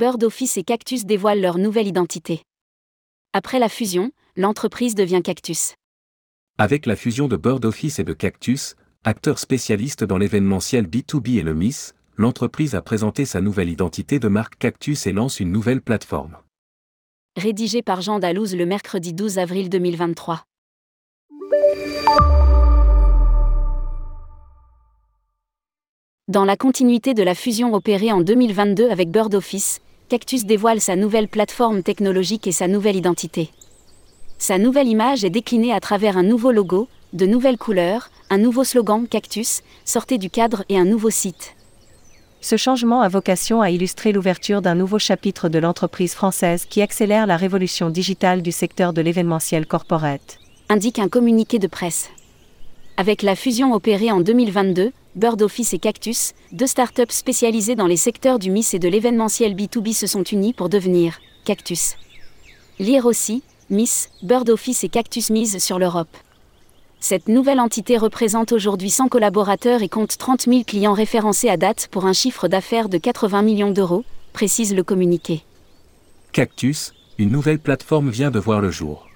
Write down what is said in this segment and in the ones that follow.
Bird Office et Cactus dévoilent leur nouvelle identité. Après la fusion, l'entreprise devient Cactus. Avec la fusion de Bird Office et de Cactus, acteur spécialiste dans l'événementiel B2B et le MIS, l'entreprise a présenté sa nouvelle identité de marque Cactus et lance une nouvelle plateforme. Rédigé par Jean Dalouse le mercredi 12 avril 2023. Dans la continuité de la fusion opérée en 2022 avec Bird Office, Cactus dévoile sa nouvelle plateforme technologique et sa nouvelle identité. Sa nouvelle image est déclinée à travers un nouveau logo, de nouvelles couleurs, un nouveau slogan Cactus, sortez du cadre et un nouveau site. Ce changement a vocation à illustrer l'ouverture d'un nouveau chapitre de l'entreprise française qui accélère la révolution digitale du secteur de l'événementiel corporate. Indique un communiqué de presse. Avec la fusion opérée en 2022, Bird Office et Cactus, deux startups spécialisées dans les secteurs du MIS et de l'événementiel B2B se sont unies pour devenir Cactus. Lire aussi, Miss, Bird Office et Cactus mise sur l'Europe. Cette nouvelle entité représente aujourd'hui 100 collaborateurs et compte 30 000 clients référencés à date pour un chiffre d'affaires de 80 millions d'euros, précise le communiqué. Cactus, une nouvelle plateforme vient de voir le jour.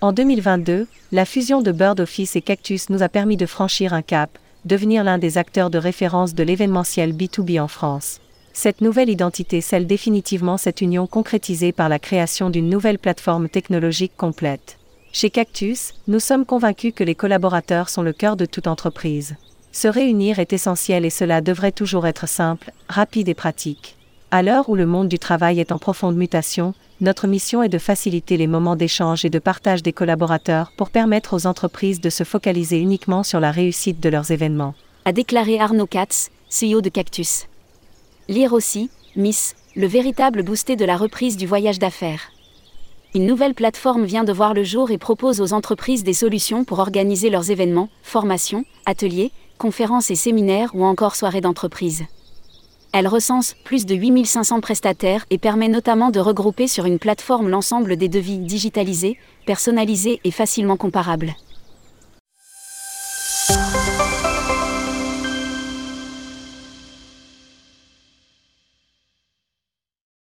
En 2022, la fusion de Bird Office et Cactus nous a permis de franchir un cap, devenir l'un des acteurs de référence de l'événementiel B2B en France. Cette nouvelle identité scelle définitivement cette union concrétisée par la création d'une nouvelle plateforme technologique complète. Chez Cactus, nous sommes convaincus que les collaborateurs sont le cœur de toute entreprise. Se réunir est essentiel et cela devrait toujours être simple, rapide et pratique. À l'heure où le monde du travail est en profonde mutation, notre mission est de faciliter les moments d'échange et de partage des collaborateurs pour permettre aux entreprises de se focaliser uniquement sur la réussite de leurs événements. A déclaré Arnaud Katz, CEO de Cactus. Lire aussi, Miss, le véritable boosté de la reprise du voyage d'affaires. Une nouvelle plateforme vient de voir le jour et propose aux entreprises des solutions pour organiser leurs événements, formations, ateliers, conférences et séminaires ou encore soirées d'entreprise. Elle recense plus de 8500 prestataires et permet notamment de regrouper sur une plateforme l'ensemble des devis digitalisés, personnalisés et facilement comparables.